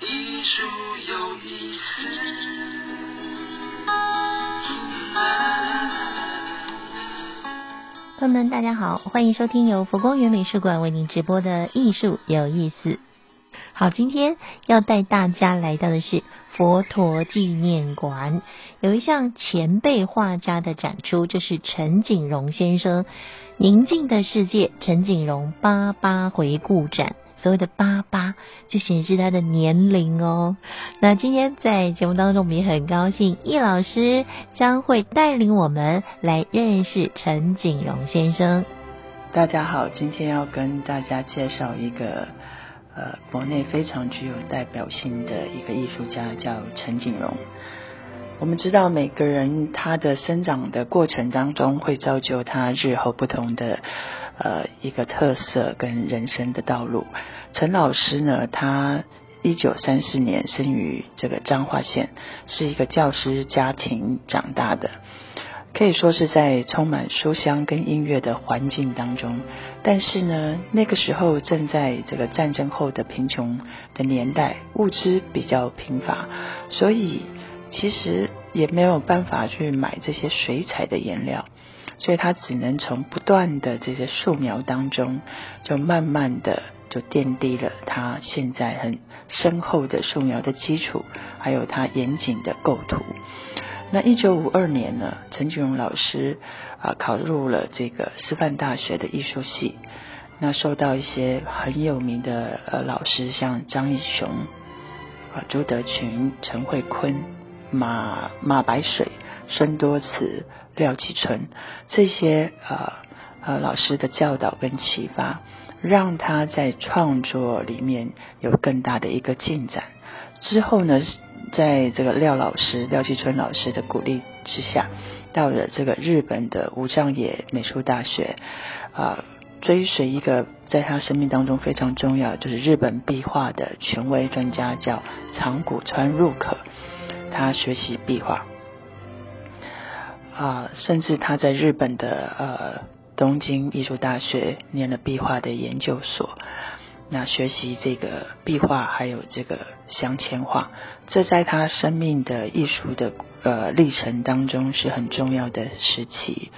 艺术有意思。朋友们，大家好，欢迎收听由佛光园美术馆为您直播的艺术有意思。好，今天要带大家来到的是佛陀纪念馆，有一项前辈画家的展出，就是陈景荣先生《宁静的世界》陈景荣八八回顾展。所谓的八八，就显示他的年龄哦。那今天在节目当中，我们也很高兴，易老师将会带领我们来认识陈景荣先生。大家好，今天要跟大家介绍一个呃国内非常具有代表性的一个艺术家，叫陈景荣。我们知道每个人他的生长的过程当中，会造就他日后不同的呃一个特色跟人生的道路。陈老师呢，他一九三四年生于这个彰化县，是一个教师家庭长大的，可以说是在充满书香跟音乐的环境当中。但是呢，那个时候正在这个战争后的贫穷的年代，物资比较贫乏，所以。其实也没有办法去买这些水彩的颜料，所以他只能从不断的这些素描当中，就慢慢的就奠定了他现在很深厚的素描的基础，还有他严谨的构图。那一九五二年呢，陈景荣老师啊考入了这个师范大学的艺术系，那受到一些很有名的呃老师，像张艺雄啊、朱德群、陈慧坤。马马白水、孙多慈、廖启春这些呃呃老师的教导跟启发，让他在创作里面有更大的一个进展。之后呢，在这个廖老师、廖启春老师的鼓励之下，到了这个日本的武藏野美术大学啊，追随一个在他生命当中非常重要，就是日本壁画的权威专家，叫长谷川入可。他学习壁画啊，甚至他在日本的呃东京艺术大学念了壁画的研究所，那学习这个壁画还有这个镶嵌画，这在他生命的艺术的呃历程当中是很重要的时期。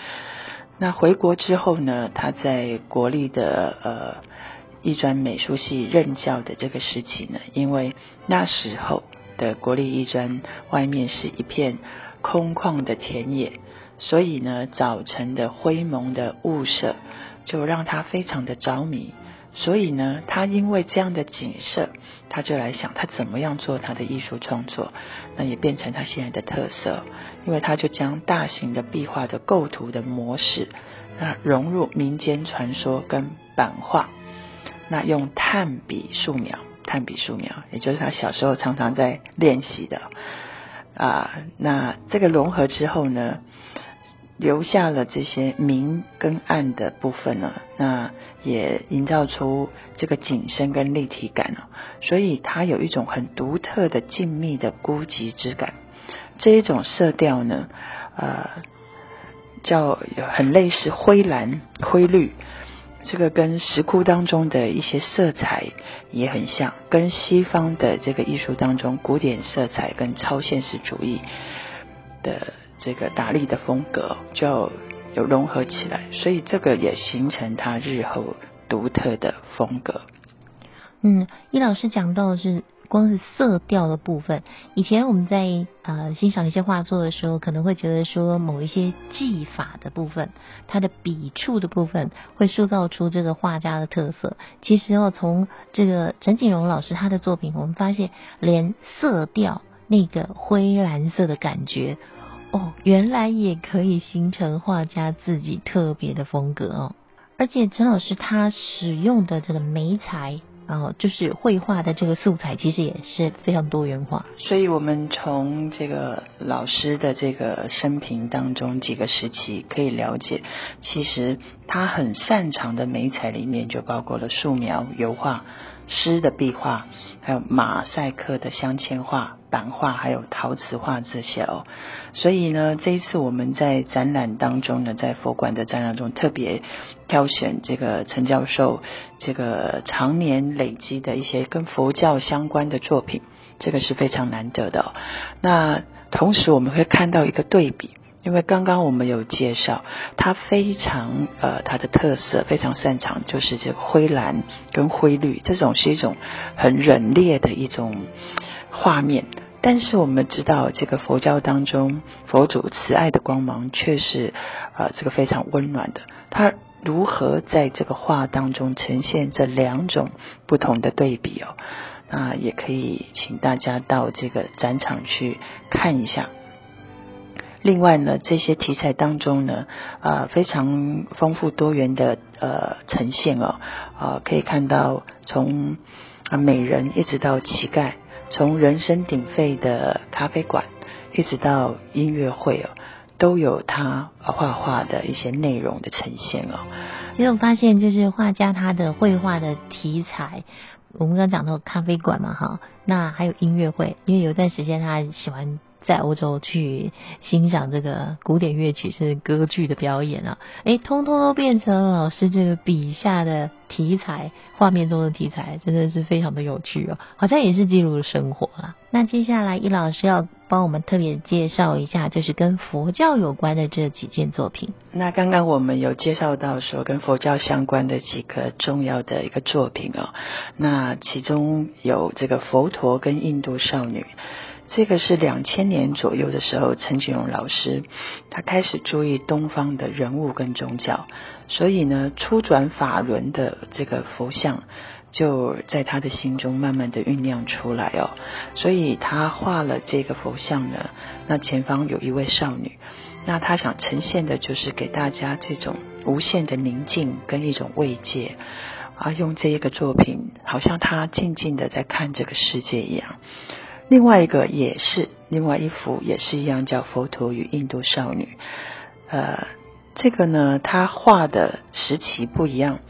那回国之后呢，他在国立的呃艺专美术系任教的这个时期呢，因为那时候。的国立艺专外面是一片空旷的田野，所以呢，早晨的灰蒙的雾色就让他非常的着迷。所以呢，他因为这样的景色，他就来想他怎么样做他的艺术创作，那也变成他现在的特色。因为他就将大型的壁画的构图的模式，那融入民间传说跟版画，那用炭笔素描。炭笔素描，也就是他小时候常常在练习的啊。那这个融合之后呢，留下了这些明跟暗的部分呢，那也营造出这个景深跟立体感哦。所以它有一种很独特的静谧的孤寂之感。这一种色调呢，呃，叫很类似灰蓝、灰绿。这个跟石窟当中的一些色彩也很像，跟西方的这个艺术当中古典色彩跟超现实主义的这个达利的风格就有融合起来，所以这个也形成他日后独特的风格。嗯，易老师讲到的是。光是色调的部分，以前我们在呃欣赏一些画作的时候，可能会觉得说某一些技法的部分，它的笔触的部分会塑造出这个画家的特色。其实哦，从这个陈景荣老师他的作品，我们发现连色调那个灰蓝色的感觉，哦，原来也可以形成画家自己特别的风格哦。而且陈老师他使用的这个眉材。然后就是绘画的这个素材，其实也是非常多元化。所以，我们从这个老师的这个生平当中几个时期可以了解，其实他很擅长的美彩里面就包括了素描、油画、诗的壁画，还有马赛克的镶嵌画、版画，还有陶瓷画这些哦。所以呢，这一次我们在展览当中呢，在佛馆的展览中特别挑选这个陈教授这个常年累积的一些跟佛教相关的作品，这个是非常难得的。那同时我们会看到一个对比。因为刚刚我们有介绍，他非常呃，他的特色非常擅长就是这个灰蓝跟灰绿，这种是一种很冷冽的一种画面。但是我们知道，这个佛教当中，佛祖慈爱的光芒却是呃这个非常温暖的。他如何在这个画当中呈现这两种不同的对比哦？那也可以请大家到这个展场去看一下。另外呢，这些题材当中呢，啊，非常丰富多元的呃呈现哦，啊，可以看到从啊美人一直到乞丐，从人声鼎沸的咖啡馆一直到音乐会哦，都有他画画的一些内容的呈现哦。因为我发现，就是画家他的绘画的题材，我们刚刚讲到咖啡馆嘛，哈，那还有音乐会，因为有一段时间他喜欢。在欧洲去欣赏这个古典乐曲是歌剧的表演啊，哎，通通都变成老师这个笔下的题材，画面中的题材，真的是非常的有趣哦，好像也是记录了生活啊。那接下来，易老师要帮我们特别介绍一下，就是跟佛教有关的这几件作品。那刚刚我们有介绍到说跟佛教相关的几个重要的一个作品哦，那其中有这个佛陀跟印度少女。这个是两千年左右的时候，陈景荣老师他开始注意东方的人物跟宗教，所以呢，初转法轮的这个佛像就在他的心中慢慢的酝酿出来哦。所以他画了这个佛像呢，那前方有一位少女，那他想呈现的就是给大家这种无限的宁静跟一种慰藉啊，用这一个作品，好像他静静的在看这个世界一样。另外一个也是另外一幅也是一样，叫《佛陀与印度少女》。呃，这个呢，他画的时期不一样。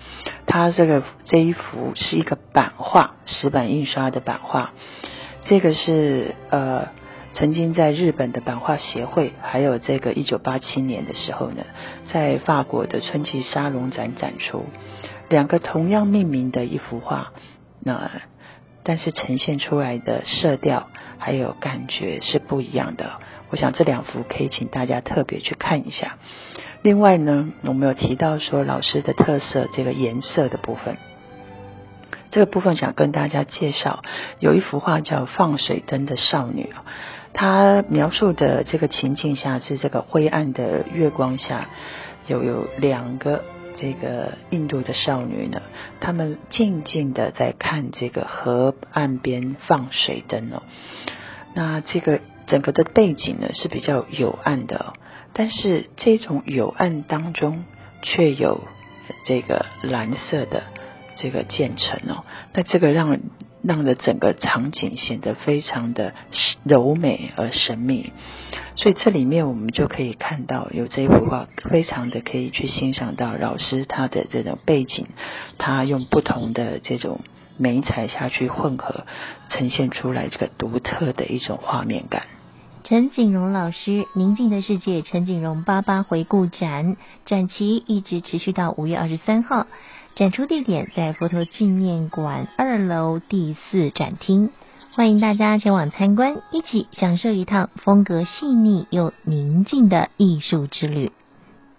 他这个这一幅是一个版画，石板印刷的版画。这个是呃，曾经在日本的版画协会，还有这个一九八七年的时候呢，在法国的春季沙龙展展出，两个同样命名的一幅画。那但是呈现出来的色调还有感觉是不一样的。我想这两幅可以请大家特别去看一下。另外呢，我们有提到说老师的特色这个颜色的部分，这个部分想跟大家介绍，有一幅画叫《放水灯的少女》，她描述的这个情境下是这个灰暗的月光下，有有两个。这个印度的少女呢，她们静静的在看这个河岸边放水灯哦。那这个整个的背景呢是比较有暗的，但是这种有暗当中却有这个蓝色的这个渐层哦。那这个让让的整个场景显得非常的柔美而神秘，所以这里面我们就可以看到有这一幅画，非常的可以去欣赏到老师他的这种背景，他用不同的这种美彩下去混合，呈现出来这个独特的一种画面感。陈景荣老师《宁静的世界》陈景荣八八回顾展展期一直持续到五月二十三号。展出地点在佛陀纪念馆二楼第四展厅，欢迎大家前往参观，一起享受一趟风格细腻又宁静的艺术之旅。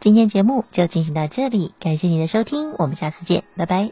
今天节目就进行到这里，感谢您的收听，我们下次见，拜拜。